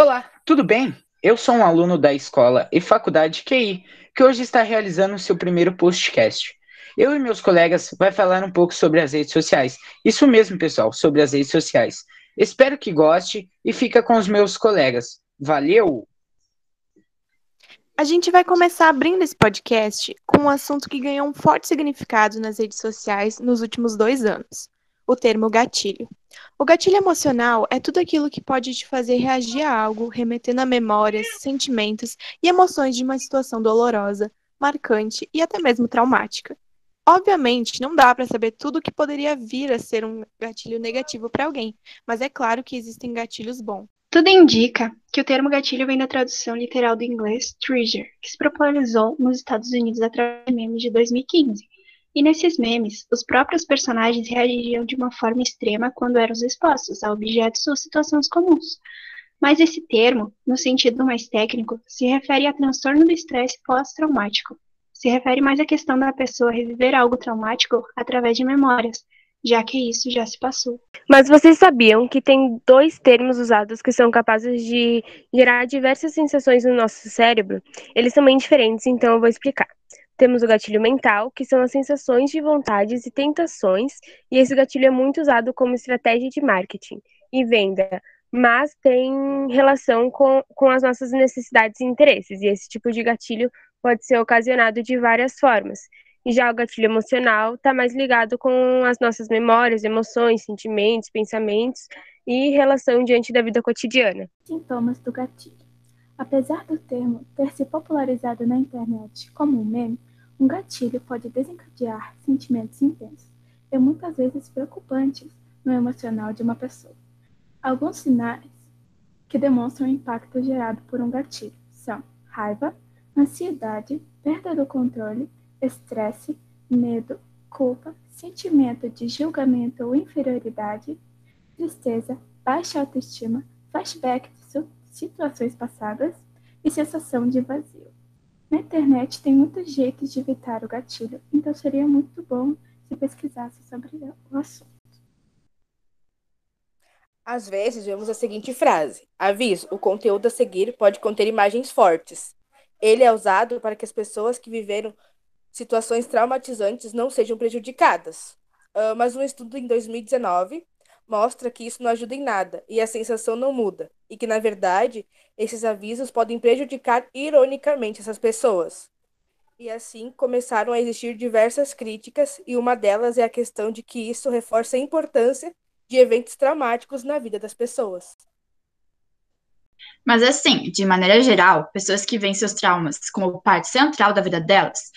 Olá, tudo bem? Eu sou um aluno da escola e faculdade QI, que hoje está realizando seu primeiro postcast. Eu e meus colegas vai falar um pouco sobre as redes sociais. Isso mesmo, pessoal, sobre as redes sociais. Espero que goste e fica com os meus colegas. Valeu! A gente vai começar abrindo esse podcast com um assunto que ganhou um forte significado nas redes sociais nos últimos dois anos: o termo gatilho. O gatilho emocional é tudo aquilo que pode te fazer reagir a algo, remetendo a memórias, sentimentos e emoções de uma situação dolorosa, marcante e até mesmo traumática. Obviamente, não dá para saber tudo o que poderia vir a ser um gatilho negativo para alguém, mas é claro que existem gatilhos bons. Tudo indica que o termo gatilho vem da tradução literal do inglês trigger, que se popularizou nos Estados Unidos através de memes de 2015. E nesses memes, os próprios personagens reagiam de uma forma extrema quando eram expostos a objetos ou situações comuns. Mas esse termo, no sentido mais técnico, se refere a transtorno do estresse pós-traumático. Se refere mais à questão da pessoa reviver algo traumático através de memórias, já que isso já se passou. Mas vocês sabiam que tem dois termos usados que são capazes de gerar diversas sensações no nosso cérebro? Eles são bem diferentes, então eu vou explicar. Temos o gatilho mental, que são as sensações de vontades e tentações, e esse gatilho é muito usado como estratégia de marketing e venda, mas tem relação com, com as nossas necessidades e interesses, e esse tipo de gatilho pode ser ocasionado de várias formas. E já o gatilho emocional está mais ligado com as nossas memórias, emoções, sentimentos, pensamentos e relação diante da vida cotidiana. Sintomas do gatilho. Apesar do termo ter se popularizado na internet como um meme, um gatilho pode desencadear sentimentos intensos e muitas vezes preocupantes no emocional de uma pessoa. Alguns sinais que demonstram o impacto gerado por um gatilho são raiva, ansiedade, perda do controle, estresse, medo, culpa, sentimento de julgamento ou inferioridade, tristeza, baixa autoestima, flashback de situações passadas e sensação de vazio. Na internet tem muitos jeitos de evitar o gatilho, então seria muito bom se pesquisasse sobre o assunto. Às vezes vemos a seguinte frase: Aviso, o conteúdo a seguir pode conter imagens fortes. Ele é usado para que as pessoas que viveram situações traumatizantes não sejam prejudicadas. Uh, mas um estudo em 2019 mostra que isso não ajuda em nada e a sensação não muda, e que, na verdade, esses avisos podem prejudicar ironicamente essas pessoas. E assim começaram a existir diversas críticas, e uma delas é a questão de que isso reforça a importância de eventos traumáticos na vida das pessoas. Mas assim, de maneira geral, pessoas que veem seus traumas como parte central da vida delas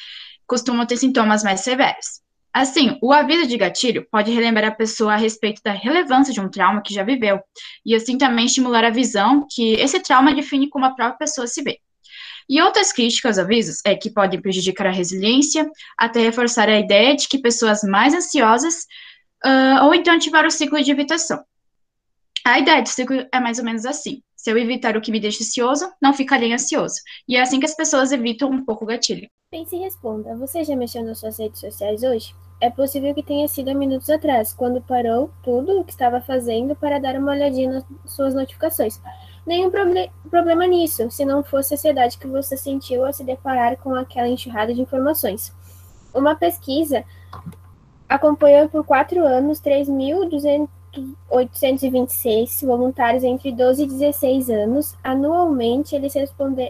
costumam ter sintomas mais severos. Assim, o aviso de gatilho pode relembrar a pessoa a respeito da relevância de um trauma que já viveu, e assim também estimular a visão que esse trauma define como a própria pessoa se vê. E outras críticas aos avisos é que podem prejudicar a resiliência, até reforçar a ideia de que pessoas mais ansiosas uh, ou então ativar o ciclo de evitação. A ideia de ciclo é mais ou menos assim. Se eu evitar o que me deixa ansioso, não ficarei ansioso. E é assim que as pessoas evitam um pouco o gatilho. Pense e responda. Você já mexeu nas suas redes sociais hoje? É possível que tenha sido há minutos atrás, quando parou tudo o que estava fazendo para dar uma olhadinha nas suas notificações. Nenhum proble problema nisso, se não fosse a ansiedade que você sentiu ao se deparar com aquela enxurrada de informações. Uma pesquisa acompanhou por quatro anos 3.200 826 voluntários entre 12 e 16 anos. Anualmente, eles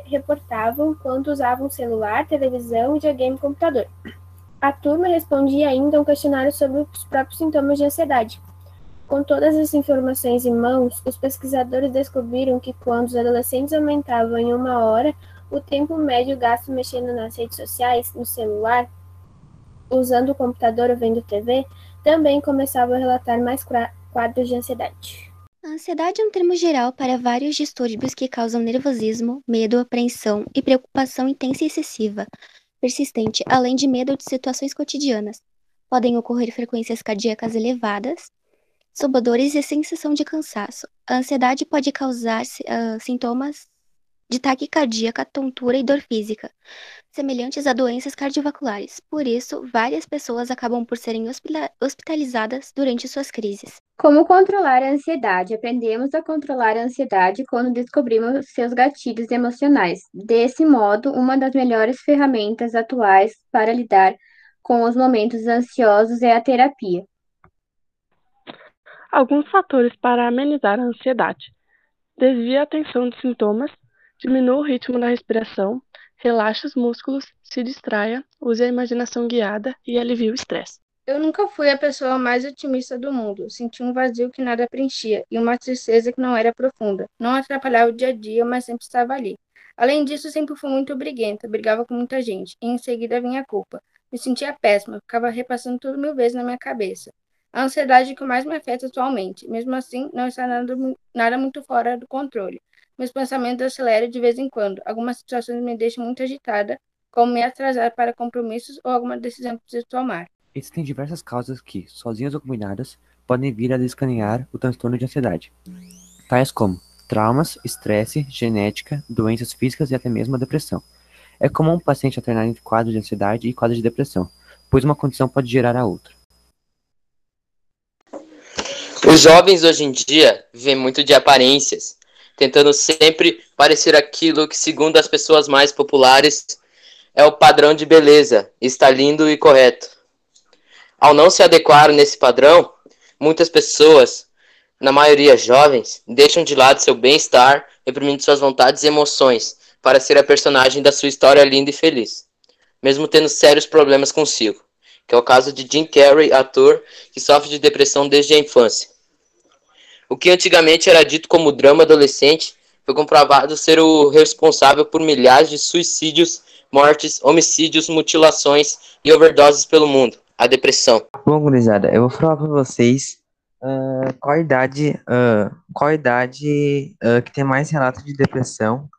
reportavam quanto usavam celular, televisão, videogame e computador. A turma respondia ainda um questionário sobre os próprios sintomas de ansiedade. Com todas as informações em mãos, os pesquisadores descobriram que quando os adolescentes aumentavam em uma hora o tempo médio gasto mexendo nas redes sociais, no celular, usando o computador ou vendo TV, também começavam a relatar mais quadros de ansiedade. A ansiedade é um termo geral para vários distúrbios que causam nervosismo, medo, apreensão e preocupação intensa e excessiva, persistente, além de medo de situações cotidianas. Podem ocorrer frequências cardíacas elevadas, sobodores e sensação de cansaço. A ansiedade pode causar uh, sintomas de taquicardia, tontura e dor física, semelhantes a doenças cardiovasculares. Por isso, várias pessoas acabam por serem hospitalizadas durante suas crises. Como controlar a ansiedade? Aprendemos a controlar a ansiedade quando descobrimos seus gatilhos emocionais. Desse modo, uma das melhores ferramentas atuais para lidar com os momentos ansiosos é a terapia. Alguns fatores para amenizar a ansiedade. Desvie a atenção de sintomas, diminua o ritmo da respiração, relaxe os músculos, se distraia, use a imaginação guiada e alivie o estresse. Eu nunca fui a pessoa mais otimista do mundo. Senti um vazio que nada preenchia e uma tristeza que não era profunda. Não atrapalhava o dia a dia, mas sempre estava ali. Além disso, sempre fui muito briguenta, brigava com muita gente, e em seguida vinha a culpa. Me sentia péssima, ficava repassando tudo mil vezes na minha cabeça. A ansiedade que mais me afeta atualmente. Mesmo assim, não está nada, nada muito fora do controle. Meus pensamentos aceleram de vez em quando. Algumas situações me deixam muito agitada, como me atrasar para compromissos ou alguma decisão que preciso tomar. Existem diversas causas que, sozinhas ou combinadas, podem vir a descanear o transtorno de ansiedade, tais como traumas, estresse, genética, doenças físicas e até mesmo a depressão. É comum o paciente alternar entre quadros de ansiedade e quadros de depressão, pois uma condição pode gerar a outra. Os jovens hoje em dia vivem muito de aparências, tentando sempre parecer aquilo que, segundo as pessoas mais populares, é o padrão de beleza, está lindo e correto. Ao não se adequar nesse padrão, muitas pessoas, na maioria jovens, deixam de lado seu bem-estar, reprimindo suas vontades e emoções para ser a personagem da sua história linda e feliz, mesmo tendo sérios problemas consigo, que é o caso de Jim Carrey, ator que sofre de depressão desde a infância. O que antigamente era dito como drama adolescente foi comprovado ser o responsável por milhares de suicídios, mortes, homicídios, mutilações e overdoses pelo mundo a depressão. Bom, gurizada, eu vou falar para vocês uh, qual idade, uh, qual idade uh, que tem mais relatos de depressão,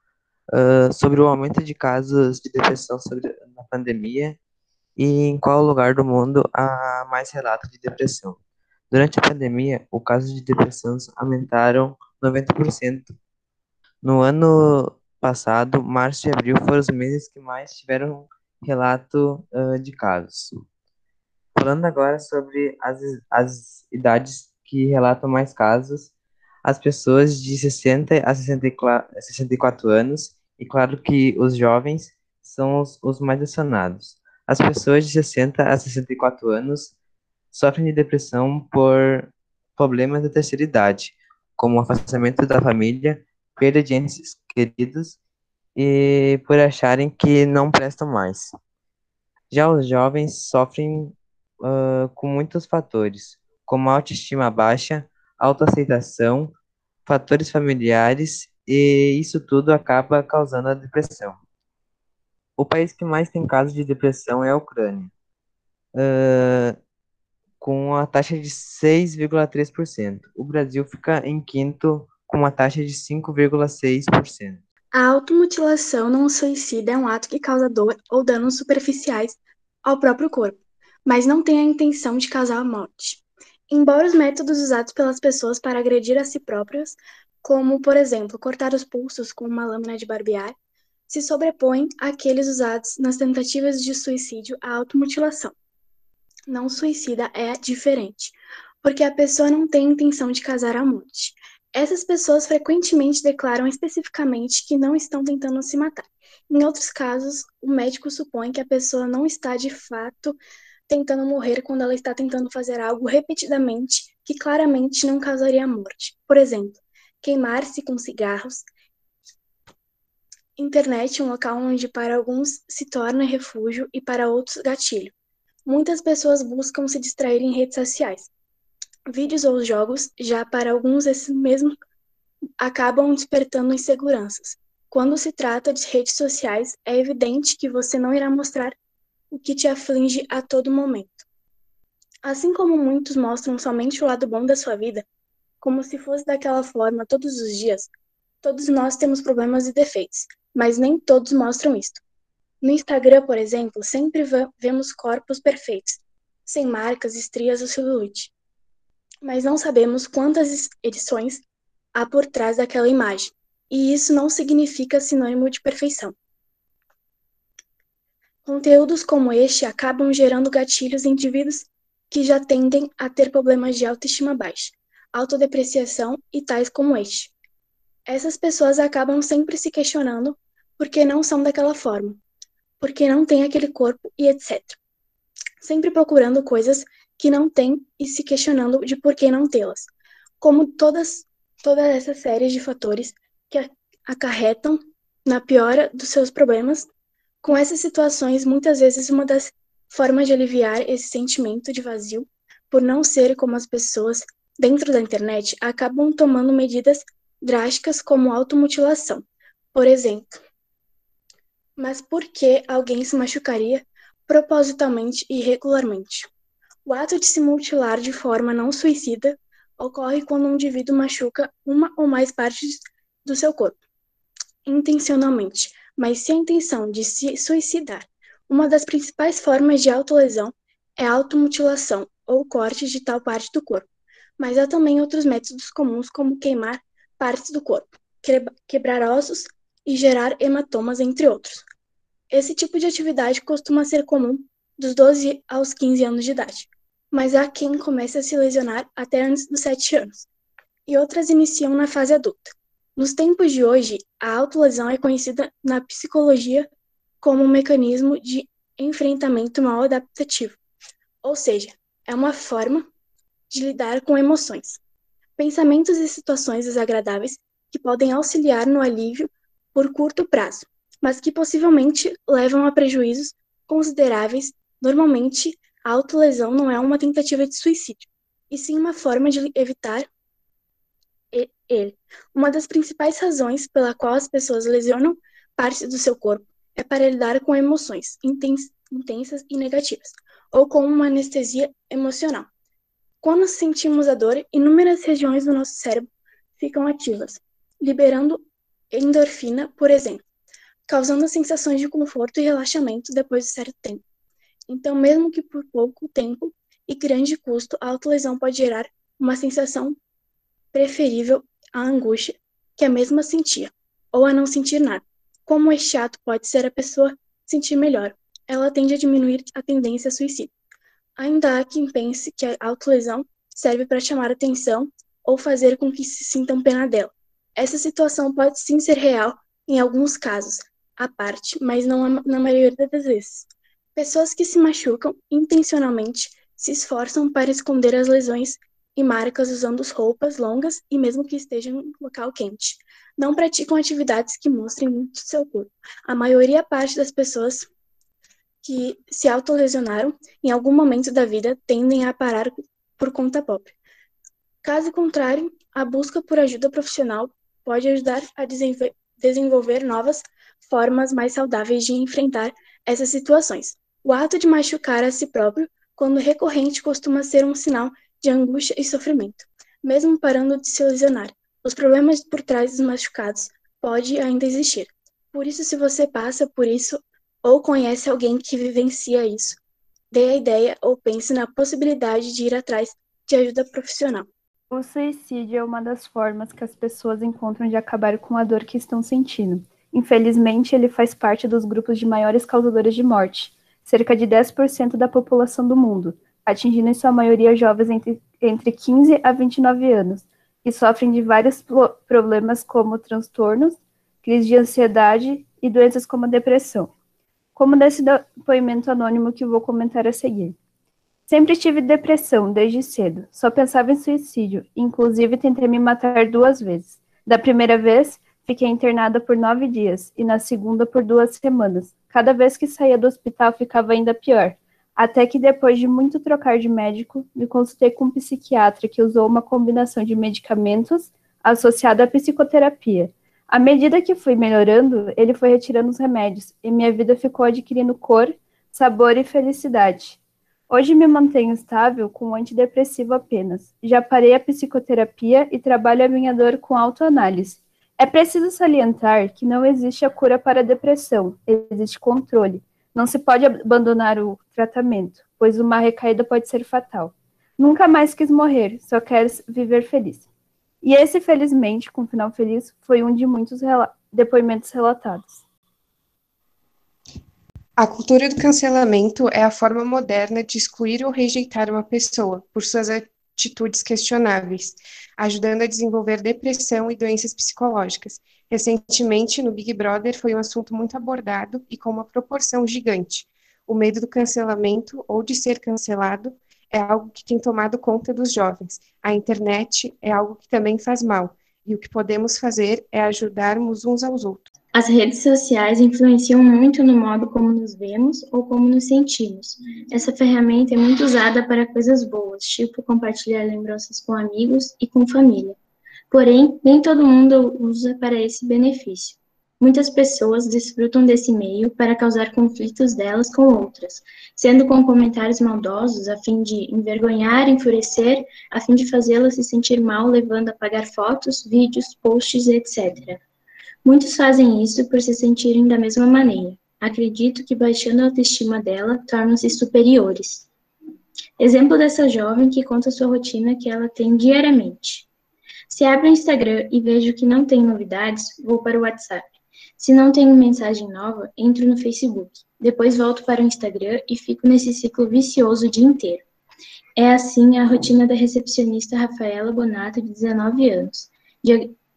sobre o aumento de casos de depressão sobre, na pandemia e em qual lugar do mundo há mais relatos de depressão. Durante a pandemia, o caso de depressão aumentaram 90%. No ano passado, março e abril foram os meses que mais tiveram relato de casos. Falando agora sobre as, as idades que relatam mais casos, as pessoas de 60 a 64, 64 anos, e claro que os jovens são os, os mais acionados. As pessoas de 60 a 64 anos sofrem de depressão por problemas da terceira idade, como afastamento da família, perda de entes queridos e por acharem que não prestam mais. Já os jovens sofrem uh, com muitos fatores, como autoestima baixa, autoaceitação, fatores familiares, e isso tudo acaba causando a depressão. O país que mais tem casos de depressão é a Ucrânia, uh, com a taxa de 6,3%. O Brasil fica em quinto, com uma taxa de 5,6%. A automutilação não suicida é um ato que causa dor ou danos superficiais ao próprio corpo mas não tem a intenção de causar a morte. Embora os métodos usados pelas pessoas para agredir a si próprias, como, por exemplo, cortar os pulsos com uma lâmina de barbear, se sobrepõem àqueles usados nas tentativas de suicídio à automutilação. Não suicida é diferente, porque a pessoa não tem intenção de causar a morte. Essas pessoas frequentemente declaram especificamente que não estão tentando se matar. Em outros casos, o médico supõe que a pessoa não está de fato tentando morrer quando ela está tentando fazer algo repetidamente que claramente não causaria morte. Por exemplo, queimar-se com cigarros. Internet é um local onde para alguns se torna refúgio e para outros gatilho. Muitas pessoas buscam se distrair em redes sociais. Vídeos ou jogos, já para alguns esses mesmos acabam despertando inseguranças. Quando se trata de redes sociais, é evidente que você não irá mostrar o que te aflige a todo momento. Assim como muitos mostram somente o lado bom da sua vida, como se fosse daquela forma todos os dias, todos nós temos problemas e defeitos, mas nem todos mostram isto. No Instagram, por exemplo, sempre vemos corpos perfeitos, sem marcas, estrias ou celulite. Mas não sabemos quantas edições há por trás daquela imagem. e isso não significa sinônimo de perfeição. Conteúdos como este acabam gerando gatilhos em indivíduos que já tendem a ter problemas de autoestima baixa, autodepreciação e tais como este. Essas pessoas acabam sempre se questionando por que não são daquela forma, por que não têm aquele corpo e etc. Sempre procurando coisas que não têm e se questionando de por que não tê-las. Como todas, todas essas séries de fatores que acarretam na piora dos seus problemas com essas situações, muitas vezes uma das formas de aliviar esse sentimento de vazio por não ser como as pessoas dentro da internet acabam tomando medidas drásticas como automutilação, por exemplo. Mas por que alguém se machucaria propositalmente e regularmente? O ato de se mutilar de forma não suicida ocorre quando um indivíduo machuca uma ou mais partes do seu corpo, intencionalmente, mas sem intenção de se suicidar. Uma das principais formas de autolesão é a automutilação ou corte de tal parte do corpo, mas há também outros métodos comuns, como queimar partes do corpo, quebrar ossos e gerar hematomas, entre outros. Esse tipo de atividade costuma ser comum dos 12 aos 15 anos de idade, mas há quem comece a se lesionar até antes dos 7 anos, e outras iniciam na fase adulta. Nos tempos de hoje, a autolesão é conhecida na psicologia como um mecanismo de enfrentamento mal adaptativo, ou seja, é uma forma de lidar com emoções, pensamentos e situações desagradáveis que podem auxiliar no alívio por curto prazo, mas que possivelmente levam a prejuízos consideráveis. Normalmente, a autolesão não é uma tentativa de suicídio, e sim uma forma de evitar ele. Uma das principais razões pela qual as pessoas lesionam partes do seu corpo é para lidar com emoções intensas e negativas, ou com uma anestesia emocional. Quando sentimos a dor, inúmeras regiões do nosso cérebro ficam ativas, liberando endorfina, por exemplo, causando sensações de conforto e relaxamento depois de certo tempo. Então, mesmo que por pouco tempo e grande custo, a autolesão pode gerar uma sensação preferível a angústia que a mesma sentia, ou a não sentir nada. Como este ato pode ser a pessoa sentir melhor, ela tende a diminuir a tendência a suicídio. Ainda há quem pense que a autolesão serve para chamar atenção ou fazer com que se sintam pena dela. Essa situação pode sim ser real em alguns casos, à parte, mas não na maioria das vezes. Pessoas que se machucam intencionalmente se esforçam para esconder as lesões e marcas usando roupas longas e mesmo que estejam em local quente. Não praticam atividades que mostrem muito seu corpo. A maioria parte das pessoas que se autolesionaram em algum momento da vida tendem a parar por conta própria. Caso contrário, a busca por ajuda profissional pode ajudar a desenvolver novas formas mais saudáveis de enfrentar essas situações. O ato de machucar a si próprio, quando recorrente, costuma ser um sinal de angústia e sofrimento, mesmo parando de se lesionar. Os problemas por trás dos machucados pode ainda existir. Por isso, se você passa por isso ou conhece alguém que vivencia isso, dê a ideia ou pense na possibilidade de ir atrás de ajuda profissional. O suicídio é uma das formas que as pessoas encontram de acabar com a dor que estão sentindo. Infelizmente, ele faz parte dos grupos de maiores causadores de morte, cerca de 10% da população do mundo, atingindo em sua maioria jovens entre, entre 15 a 29 anos, que sofrem de vários problemas como transtornos, crise de ansiedade e doenças como depressão. Como nesse depoimento anônimo que vou comentar a seguir. Sempre tive depressão desde cedo, só pensava em suicídio, inclusive tentei me matar duas vezes. Da primeira vez, fiquei internada por nove dias e na segunda por duas semanas. Cada vez que saía do hospital ficava ainda pior, até que depois de muito trocar de médico, me consultei com um psiquiatra que usou uma combinação de medicamentos associada à psicoterapia. À medida que fui melhorando, ele foi retirando os remédios e minha vida ficou adquirindo cor, sabor e felicidade. Hoje me mantenho estável com antidepressivo apenas. Já parei a psicoterapia e trabalho a minha dor com autoanálise. É preciso salientar que não existe a cura para a depressão, existe controle. Não se pode abandonar o tratamento, pois uma recaída pode ser fatal. Nunca mais quis morrer, só quero viver feliz. E esse, felizmente, com um final feliz, foi um de muitos rela depoimentos relatados. A cultura do cancelamento é a forma moderna de excluir ou rejeitar uma pessoa por suas atitudes questionáveis, ajudando a desenvolver depressão e doenças psicológicas. Recentemente, no Big Brother, foi um assunto muito abordado e com uma proporção gigante. O medo do cancelamento ou de ser cancelado é algo que tem tomado conta dos jovens. A internet é algo que também faz mal, e o que podemos fazer é ajudarmos uns aos outros. As redes sociais influenciam muito no modo como nos vemos ou como nos sentimos. Essa ferramenta é muito usada para coisas boas, tipo compartilhar lembranças com amigos e com família. Porém, nem todo mundo usa para esse benefício. Muitas pessoas desfrutam desse meio para causar conflitos delas com outras, sendo com comentários maldosos a fim de envergonhar, enfurecer, a fim de fazê-las se sentir mal, levando a pagar fotos, vídeos, posts, etc. Muitos fazem isso por se sentirem da mesma maneira. Acredito que baixando a autoestima dela, tornam-se superiores. Exemplo dessa jovem que conta sua rotina que ela tem diariamente. Se abro o Instagram e vejo que não tem novidades, vou para o WhatsApp. Se não tenho mensagem nova, entro no Facebook. Depois volto para o Instagram e fico nesse ciclo vicioso o dia inteiro. É assim a rotina da recepcionista Rafaela Bonato, de 19 anos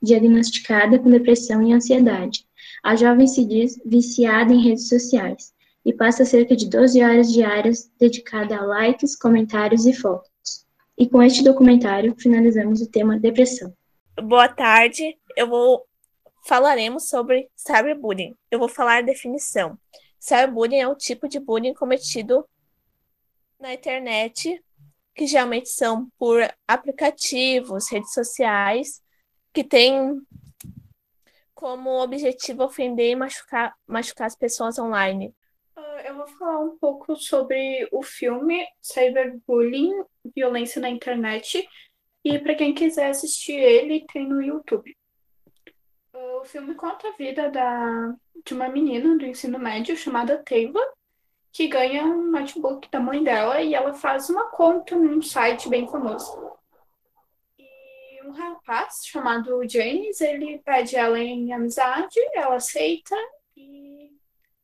diagnosticada com depressão e ansiedade. A jovem se diz viciada em redes sociais e passa cerca de 12 horas diárias dedicada a likes, comentários e fotos. E com este documentário finalizamos o tema depressão. Boa tarde, eu vou falaremos sobre cyberbullying. Eu vou falar a definição. Cyberbullying é um tipo de bullying cometido na internet, que geralmente são por aplicativos, redes sociais, que tem como objetivo ofender e machucar, machucar as pessoas online. Uh, eu vou falar um pouco sobre o filme Cyberbullying, Violência na Internet. E para quem quiser assistir ele, tem no YouTube. O filme conta a vida da, de uma menina do ensino médio chamada Taylor, que ganha um notebook da mãe dela e ela faz uma conta num site bem famoso um rapaz chamado James, ele pede ela em amizade, ela aceita e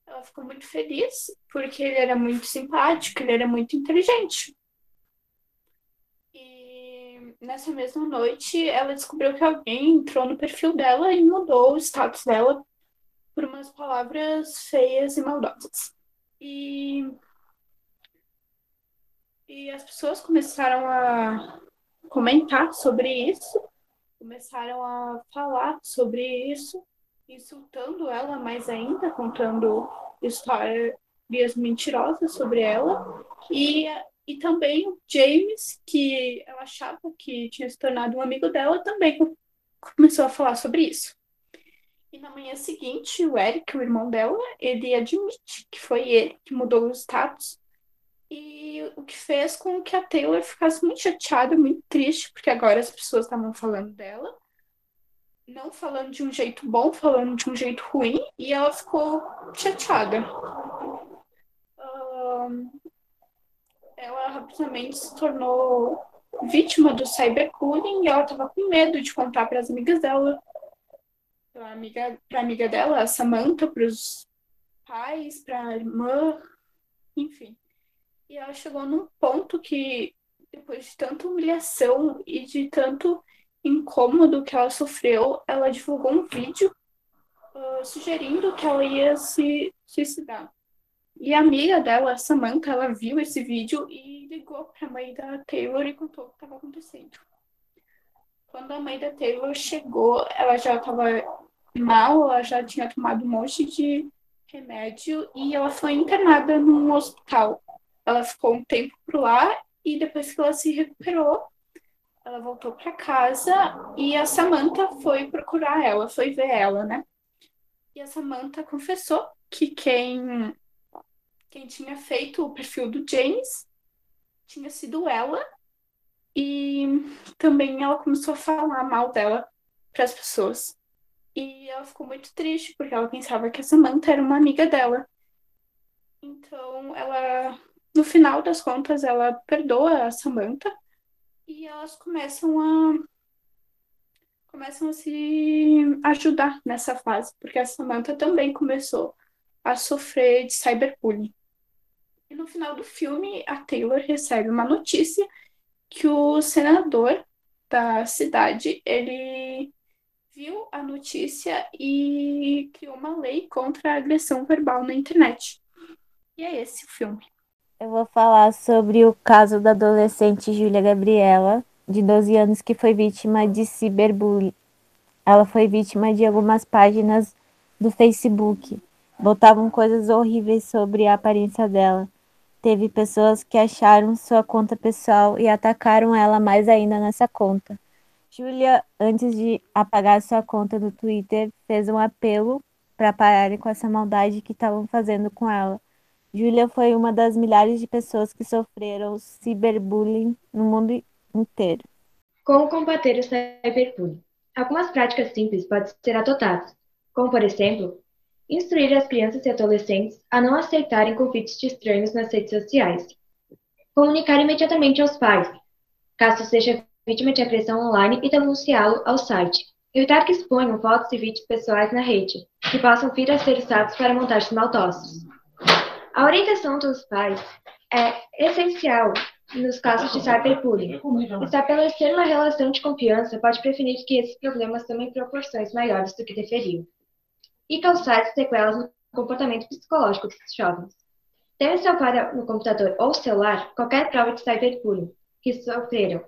ela ficou muito feliz porque ele era muito simpático, ele era muito inteligente. E nessa mesma noite ela descobriu que alguém entrou no perfil dela e mudou o status dela por umas palavras feias e maldosas. E e as pessoas começaram a comentar sobre isso, começaram a falar sobre isso, insultando ela mais ainda, contando histórias mentirosas sobre ela. E, e também o James, que ela achava que tinha se tornado um amigo dela, também começou a falar sobre isso. E na manhã seguinte, o Eric, o irmão dela, ele admite que foi ele que mudou o status e o que fez com que a Taylor ficasse muito chateada, muito triste, porque agora as pessoas estavam falando dela. Não falando de um jeito bom, falando de um jeito ruim, e ela ficou chateada. Um, ela rapidamente se tornou vítima do cyberbullying e ela estava com medo de contar para as amigas dela, para amiga, a amiga dela, a Samantha, para os pais, para a irmã, enfim. E ela chegou num ponto que, depois de tanta humilhação e de tanto incômodo que ela sofreu, ela divulgou um vídeo uh, sugerindo que ela ia se suicidar. E a amiga dela, Samantha, ela viu esse vídeo e ligou para a mãe da Taylor e contou o que estava acontecendo. Quando a mãe da Taylor chegou, ela já estava mal, ela já tinha tomado um monte de remédio e ela foi internada num hospital. Ela ficou um tempo por lá e depois que ela se recuperou, ela voltou para casa e a Samantha foi procurar ela, foi ver ela, né? E a Samantha confessou que quem quem tinha feito o perfil do James tinha sido ela e também ela começou a falar mal dela para as pessoas. E ela ficou muito triste porque ela pensava que a Samantha era uma amiga dela. Então ela no final das contas, ela perdoa a Samantha e elas começam a, começam a se ajudar nessa fase, porque a Samantha também começou a sofrer de cyberbullying. E no final do filme, a Taylor recebe uma notícia que o senador da cidade, ele viu a notícia e criou uma lei contra a agressão verbal na internet. E é esse o filme. Eu vou falar sobre o caso da adolescente Júlia Gabriela, de 12 anos, que foi vítima de ciberbullying. Ela foi vítima de algumas páginas do Facebook. Botavam coisas horríveis sobre a aparência dela. Teve pessoas que acharam sua conta pessoal e atacaram ela mais ainda nessa conta. Julia, antes de apagar sua conta do Twitter, fez um apelo para pararem com essa maldade que estavam fazendo com ela. Julia foi uma das milhares de pessoas que sofreram ciberbullying no mundo inteiro. Como combater o cyberbullying? Algumas práticas simples podem ser adotadas, como, por exemplo, instruir as crianças e adolescentes a não aceitarem convites de estranhos nas redes sociais. Comunicar imediatamente aos pais, caso seja vítima de agressão online, e denunciá-lo ao site. Evitar que exponham fotos e vídeos pessoais na rede, que possam vir a ser usados para montagens maldosos. A orientação dos pais é essencial nos casos de cyberbullying. Estabelecer uma relação de confiança pode prevenir que esses problemas tomem proporções maiores do que deveriam e causar sequelas no comportamento psicológico dos jovens. Deve salvar no computador ou celular qualquer prova de cyberbullying que sofreram.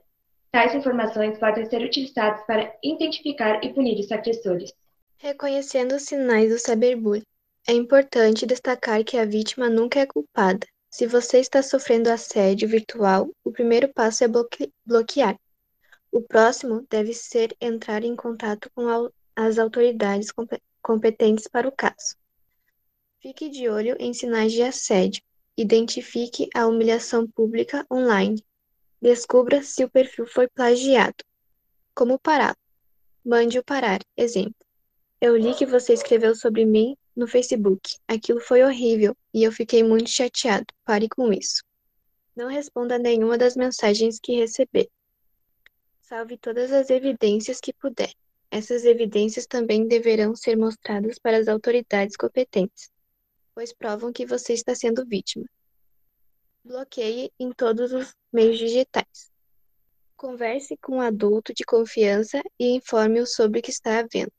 Tais informações podem ser utilizadas para identificar e punir os agressores. Reconhecendo os sinais do cyberbullying. É importante destacar que a vítima nunca é culpada. Se você está sofrendo assédio virtual, o primeiro passo é bloque bloquear. O próximo deve ser entrar em contato com as autoridades competentes para o caso. Fique de olho em sinais de assédio. Identifique a humilhação pública online. Descubra se o perfil foi plagiado. Como pará-lo? Mande-o parar. Exemplo. Eu li que você escreveu sobre mim no Facebook. Aquilo foi horrível e eu fiquei muito chateado. Pare com isso. Não responda nenhuma das mensagens que receber. Salve todas as evidências que puder. Essas evidências também deverão ser mostradas para as autoridades competentes, pois provam que você está sendo vítima. Bloqueie em todos os meios digitais. Converse com um adulto de confiança e informe-o sobre o que está havendo.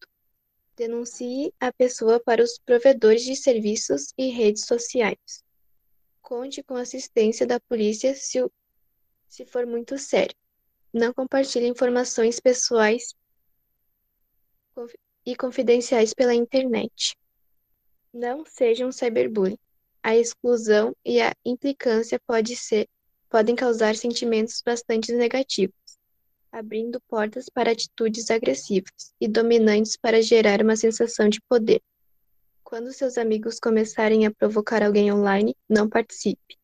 Denuncie a pessoa para os provedores de serviços e redes sociais. Conte com assistência da polícia se, se for muito sério. Não compartilhe informações pessoais e confidenciais pela internet. Não seja um cyberbullying. A exclusão e a implicância pode ser, podem causar sentimentos bastante negativos, abrindo portas para atitudes agressivas e dominantes para gerar uma sensação de poder. Quando seus amigos começarem a provocar alguém online, não participe.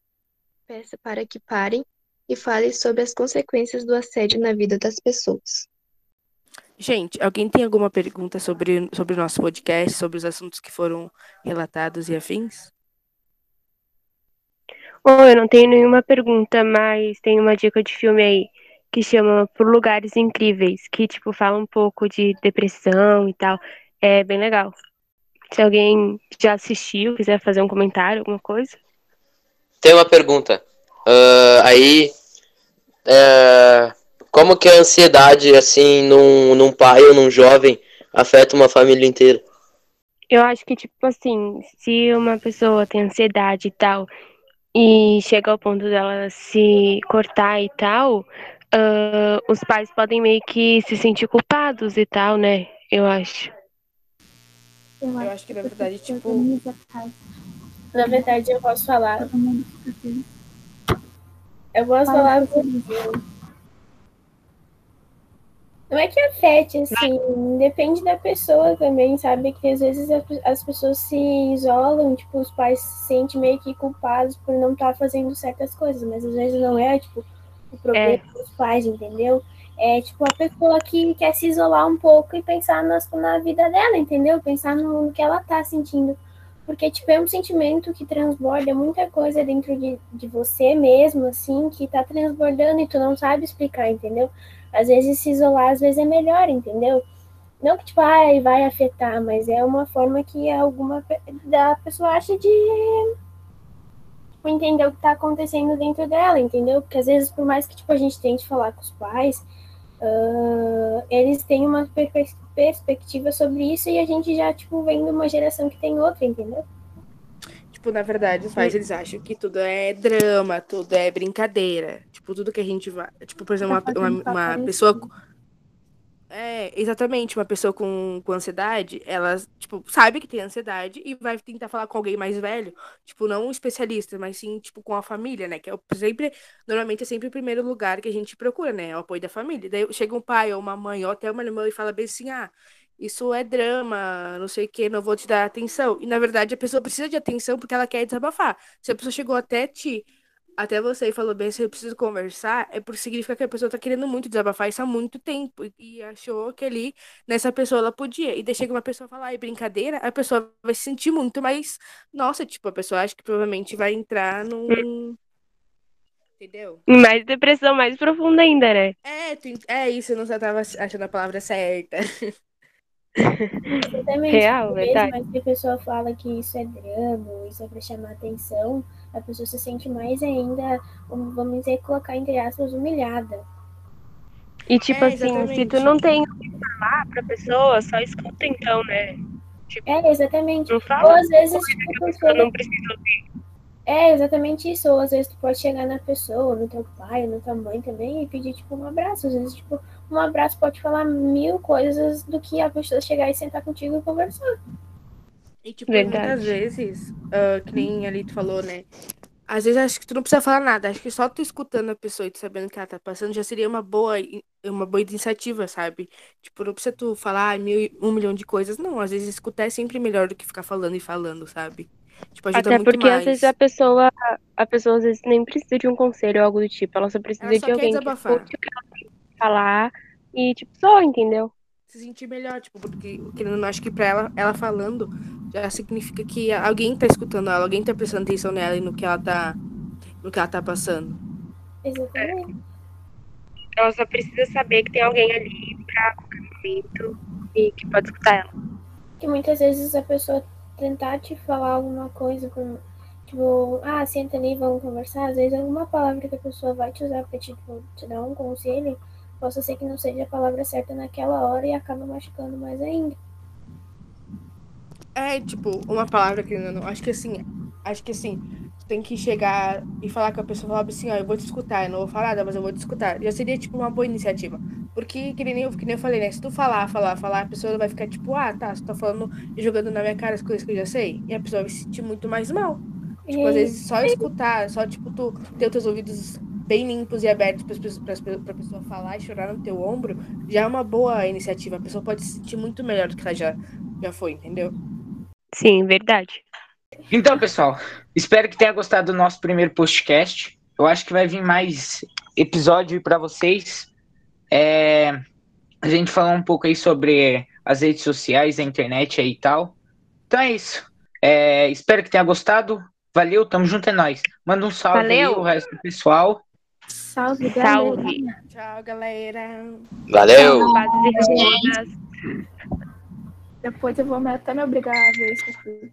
Peça para que parem e fale sobre as consequências do assédio na vida das pessoas. Gente, alguém tem alguma pergunta sobre, sobre o nosso podcast, sobre os assuntos que foram relatados e afins? Oh, eu não tenho nenhuma pergunta, mas tem uma dica de filme aí que chama Por Lugares Incríveis, que tipo fala um pouco de depressão e tal. É bem legal. Se alguém já assistiu, quiser fazer um comentário, alguma coisa. Tem uma pergunta. Uh, aí, uh, como que a ansiedade, assim, num, num pai ou num jovem afeta uma família inteira? Eu acho que, tipo assim, se uma pessoa tem ansiedade e tal, e chega ao ponto dela se cortar e tal, uh, os pais podem meio que se sentir culpados e tal, né? Eu acho. Eu, eu acho que na verdade, tipo. Na verdade, eu posso falar. Eu posso falar. Não é que afete, assim, depende da pessoa também, sabe? Que às vezes as pessoas se isolam, tipo, os pais se sentem meio que culpados por não estar tá fazendo certas coisas, mas às vezes não é, tipo, o problema é. dos pais, entendeu? É, tipo, a pessoa que quer se isolar um pouco e pensar nas, na vida dela, entendeu? Pensar no, no que ela tá sentindo. Porque, tipo, é um sentimento que transborda muita coisa dentro de, de você mesmo, assim, que tá transbordando e tu não sabe explicar, entendeu? Às vezes se isolar, às vezes é melhor, entendeu? Não que, tipo, ai, vai afetar, mas é uma forma que alguma da pessoa acha de tipo, entender o que tá acontecendo dentro dela, entendeu? Porque às vezes, por mais que tipo, a gente tente falar com os pais, ah, eles têm uma perpe- perspectiva sobre isso e a gente já, tipo, vem de uma geração que tem outra, entendeu? Tipo, na verdade, os pais, eles acham que tudo é drama, tudo é brincadeira. Tipo, tudo que a gente vai. Tipo, por exemplo, uma, uma, uma pessoa. É, exatamente, uma pessoa com, com ansiedade, ela, tipo, sabe que tem ansiedade e vai tentar falar com alguém mais velho, tipo, não um especialista, mas sim, tipo, com a família, né, que é sempre, normalmente é sempre o primeiro lugar que a gente procura, né, o apoio da família. Daí chega um pai ou uma mãe ou até uma irmã e fala bem assim, ah, isso é drama, não sei o que, não vou te dar atenção. E, na verdade, a pessoa precisa de atenção porque ela quer desabafar. Se a pessoa chegou até ti até você falou bem, se eu preciso conversar, é por significa que a pessoa tá querendo muito desabafar isso há muito tempo e- achou que ali nessa pessoa ela podia. E daí chega uma pessoa falar, ai, brincadeira, a pessoa vai se sentir muito mais, nossa, tipo, a pessoa acha que provavelmente vai entrar num Entendeu? E mais depressão mais profunda ainda, né? É, tu é isso, eu não tava achando a palavra certa. Exatamente. Real, Por verdade. mais que a pessoa fala que isso é drama, ou isso é pra chamar atenção, a pessoa se sente mais ainda, vamos dizer, colocar entre aspas, humilhada. E tipo É, assim, se tu não tem o que falar pra pessoa, só escuta então, né? É, exatamente. Não Ou fala às vezes, coisa tipo, que a pessoa não precisa ouvir. É, exatamente isso. Ou às vezes tu pode chegar na pessoa, no teu pai, na tua mãe também, e pedir, tipo, um abraço. Às vezes, tipo, um abraço pode falar mil coisas do que a pessoa chegar e sentar contigo e conversar. E, tipo, Verdade. muitas vezes, ah, que nem ali tu falou, né? Às vezes acho que tu não precisa falar nada. Acho que só tu escutando a pessoa e tu sabendo o que ela tá passando já seria uma boa, uma boa iniciativa, sabe? Tipo, não precisa tu falar mil, e- um milhão de coisas. Não, às vezes escutar é sempre melhor do que ficar falando e falando, sabe? Tipo, ajuda Até muito porque mais. às vezes a pessoa, a pessoa às vezes nem precisa de um conselho ou algo do tipo, ela só precisa Ela só de alguém que desabafar. escute o que ela tem que falar e tipo só, entendeu? Se sentir melhor, tipo, porque querendo não, acho que pra ela, ela falando já significa que alguém tá escutando ela, alguém tá prestando atenção nela e no que ela tá, no que ela tá passando. Exatamente. Ela só precisa saber que tem alguém ali pra qualquer momento e que pode escutar ela. que muitas vezes a pessoa tentar te falar alguma coisa com tipo, ah, senta ali, vamos conversar, às vezes alguma palavra que a pessoa vai te usar pra tipo, te dar um conselho, possa ser que não seja a palavra certa naquela hora e acaba machucando mais ainda. É, tipo, uma palavra que eu não. Acho que assim, acho que assim, tem que chegar e falar com a pessoa, falar assim, ó, eu vou te escutar, eu não vou falar nada, mas eu vou te escutar. Já seria, tipo, uma boa iniciativa. Porque, que nem eu, que nem eu falei, né? Se tu falar, falar, falar, a pessoa vai ficar tipo, ah, tá, você tá falando e jogando na minha cara as coisas que eu já sei. E a pessoa vai se sentir muito mais mal. Tipo, às vezes só escutar, só, tipo, tu ter os teus ouvidos bem limpos e abertos para pessoas, pra pessoa falar e chorar no teu ombro, já é uma boa iniciativa. A pessoa pode se sentir muito melhor do que ela já, já foi, entendeu? Sim, verdade. Então, pessoal, espero que tenha gostado do nosso primeiro podcast. Eu acho que vai vir mais episódio para vocês. É, a gente falar um pouco aí sobre as redes sociais, a internet aí e tal. Então é isso. É, espero que tenha gostado. Valeu, tamo junto, é nóis. Manda um salve Valeu. aí, o resto do pessoal. Salve, galera. Salve. Tchau, galera. Valeu! Respostas. Depois eu vou me- até me obrigar a ver isso aqui.